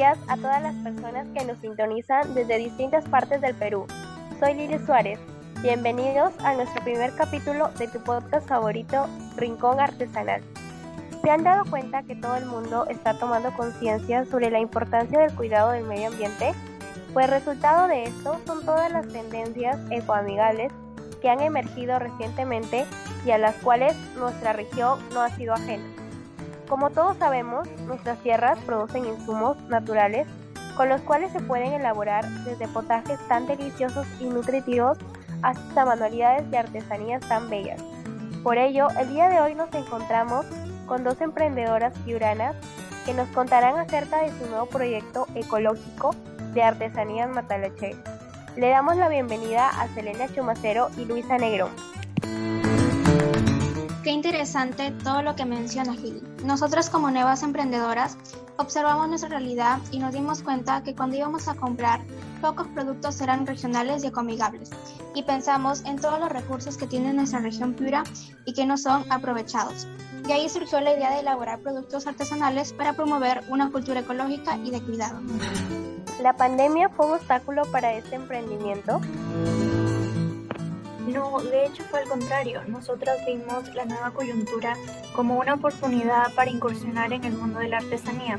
días a todas las personas que nos sintonizan desde distintas partes del Perú. Soy Lili Suárez. Bienvenidos a nuestro primer capítulo de tu podcast favorito, Rincón Artesanal. ¿Se han dado cuenta que todo el mundo está tomando conciencia sobre la importancia del cuidado del medio ambiente? Pues resultado de esto son todas las tendencias ecoamigables que han emergido recientemente y a las cuales nuestra región no ha sido ajena. Como todos sabemos, nuestras tierras producen insumos naturales con los cuales se pueden elaborar desde potajes tan deliciosos y nutritivos hasta manualidades de artesanías tan bellas. Por ello, el día de hoy nos encontramos con dos emprendedoras piuranas que nos contarán acerca de su nuevo proyecto ecológico de artesanías Matalache. Le damos la bienvenida a Selena Chumacero y Luisa Negrón. Qué interesante todo lo que menciona Gil. Nosotras como nuevas emprendedoras observamos nuestra realidad y nos dimos cuenta que cuando íbamos a comprar, pocos productos eran regionales y ecoamigables. Y pensamos en todos los recursos que tiene nuestra región Piura y que no son aprovechados. De ahí surgió la idea de elaborar productos artesanales para promover una cultura ecológica y de cuidado. ¿La pandemia fue un obstáculo para este emprendimiento? No, de hecho fue al contrario. Nosotras vimos la nueva coyuntura como una oportunidad para incursionar en el mundo de la artesanía.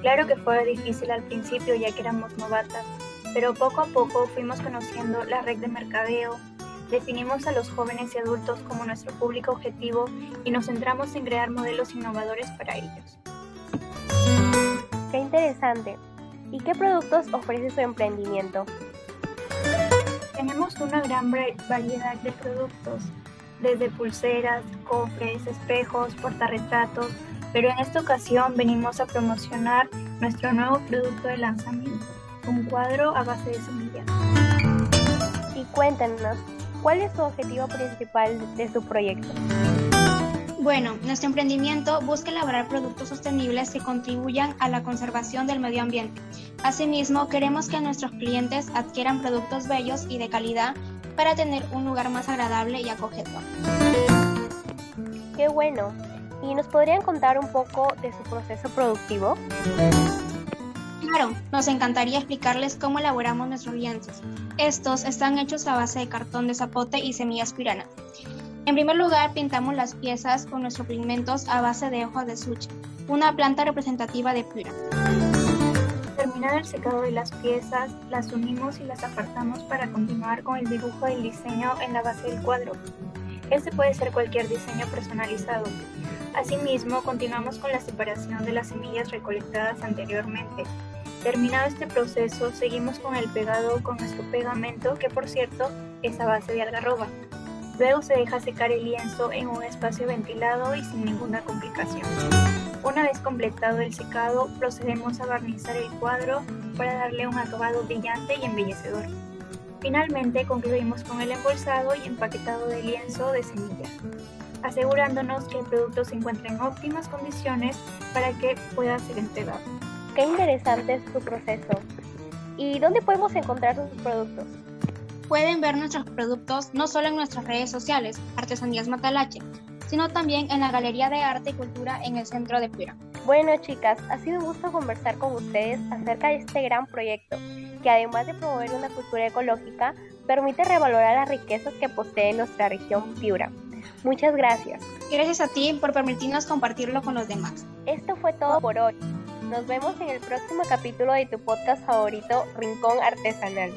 Claro que fue difícil al principio ya que éramos novatas, pero poco a poco fuimos conociendo la red de mercadeo, definimos a los jóvenes y adultos como nuestro público objetivo y nos centramos en crear modelos innovadores para ellos. Qué interesante. ¿Y qué productos ofrece su emprendimiento? Tenemos una gran variedad de productos, desde pulseras, cofres, espejos, portarretratos, pero en esta ocasión venimos a promocionar nuestro nuevo producto de lanzamiento, un cuadro a base de semillas. Y cuéntanos, ¿cuál es su objetivo principal de su proyecto? Bueno, nuestro emprendimiento busca elaborar productos sostenibles que contribuyan a la conservación del medio ambiente. Asimismo, queremos que nuestros clientes adquieran productos bellos y de calidad para tener un lugar más agradable y acogedor. Qué bueno. ¿Y nos podrían contar un poco de su proceso productivo? Claro, nos encantaría explicarles cómo elaboramos nuestros lienzos. Estos están hechos a base de cartón de zapote y semillas piranas. En primer lugar, pintamos las piezas con nuestros pigmentos a base de hojas de suche, una planta representativa de Pura. Terminado el secado de las piezas, las unimos y las apartamos para continuar con el dibujo del diseño en la base del cuadro. Este puede ser cualquier diseño personalizado. Asimismo, continuamos con la separación de las semillas recolectadas anteriormente. Terminado este proceso, seguimos con el pegado con nuestro pegamento, que por cierto es a base de algarroba. Luego se deja secar el lienzo en un espacio ventilado y sin ninguna complicación. Una vez completado el secado, procedemos a barnizar el cuadro para darle un acabado brillante y embellecedor. Finalmente concluimos con el embolsado y empaquetado del lienzo de semilla, asegurándonos que el producto se encuentre en óptimas condiciones para que pueda ser entregado. Qué interesante es su proceso. ¿Y dónde podemos encontrar sus productos? Pueden ver nuestros productos no solo en nuestras redes sociales, Artesanías Matalache, sino también en la Galería de Arte y Cultura en el centro de Pura. Bueno chicas, ha sido un gusto conversar con ustedes acerca de este gran proyecto, que además de promover una cultura ecológica, permite revalorar las riquezas que posee nuestra región Piura. Muchas gracias. Gracias a ti por permitirnos compartirlo con los demás. Esto fue todo por hoy. Nos vemos en el próximo capítulo de tu podcast favorito, Rincón Artesanal.